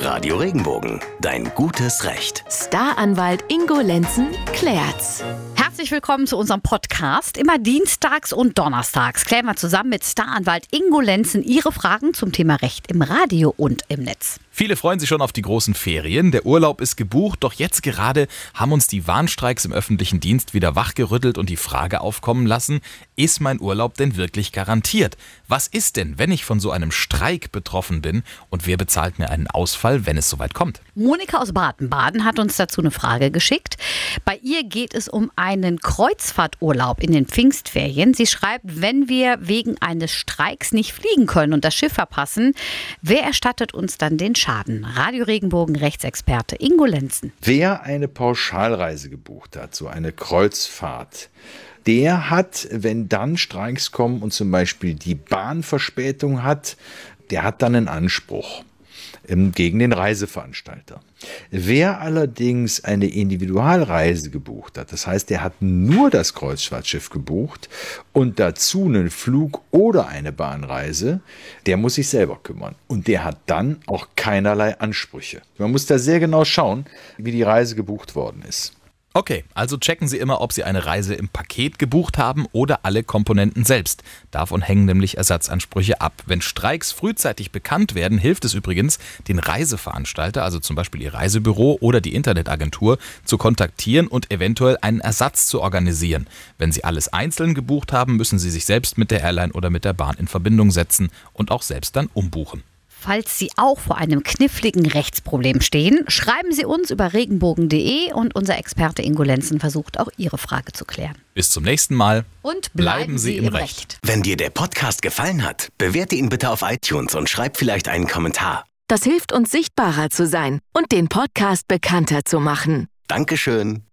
Radio Regenbogen, dein gutes Recht. Staranwalt Ingo Lenzen klärt's. Herzlich willkommen zu unserem Podcast. Immer dienstags und donnerstags klären wir zusammen mit Staranwalt Ingo Lenzen Ihre Fragen zum Thema Recht im Radio und im Netz. Viele freuen sich schon auf die großen Ferien. Der Urlaub ist gebucht, doch jetzt gerade haben uns die Warnstreiks im öffentlichen Dienst wieder wachgerüttelt und die Frage aufkommen lassen, ist mein Urlaub denn wirklich garantiert? Was ist denn, wenn ich von so einem Streik betroffen bin und wer bezahlt mir einen Ausfall, wenn es soweit kommt? Monika aus Baden-Baden hat uns dazu eine Frage geschickt. Bei ihr geht es um einen Kreuzfahrturlaub in den Pfingstferien. Sie schreibt, wenn wir wegen eines Streiks nicht fliegen können und das Schiff verpassen, wer erstattet uns dann den Schaden? Radio Regenbogen Rechtsexperte Ingo Lenzen. Wer eine Pauschalreise gebucht hat, so eine Kreuzfahrt, der hat, wenn dann Streiks kommen und zum Beispiel die Bahnverspätung hat, der hat dann einen Anspruch gegen den Reiseveranstalter. Wer allerdings eine Individualreise gebucht hat, das heißt, er hat nur das Kreuzfahrtschiff gebucht und dazu einen Flug oder eine Bahnreise, der muss sich selber kümmern. Und der hat dann auch keinerlei Ansprüche. Man muss da sehr genau schauen, wie die Reise gebucht worden ist. Okay, also checken Sie immer, ob Sie eine Reise im Paket gebucht haben oder alle Komponenten selbst. Davon hängen nämlich Ersatzansprüche ab. Wenn Streiks frühzeitig bekannt werden, hilft es übrigens, den Reiseveranstalter, also zum Beispiel Ihr Reisebüro oder die Internetagentur, zu kontaktieren und eventuell einen Ersatz zu organisieren. Wenn Sie alles einzeln gebucht haben, müssen Sie sich selbst mit der Airline oder mit der Bahn in Verbindung setzen und auch selbst dann umbuchen. Falls Sie auch vor einem kniffligen Rechtsproblem stehen, schreiben Sie uns über regenbogen.de und unser Experte Ingo Lenzen versucht auch Ihre Frage zu klären. Bis zum nächsten Mal. Und bleiben, bleiben Sie, im Recht. Recht. Wenn dir der Podcast gefallen hat, bewerte ihn bitte auf iTunes und schreib vielleicht einen Kommentar. Das hilft uns sichtbarer zu sein und den Podcast bekannter zu machen. Dankeschön.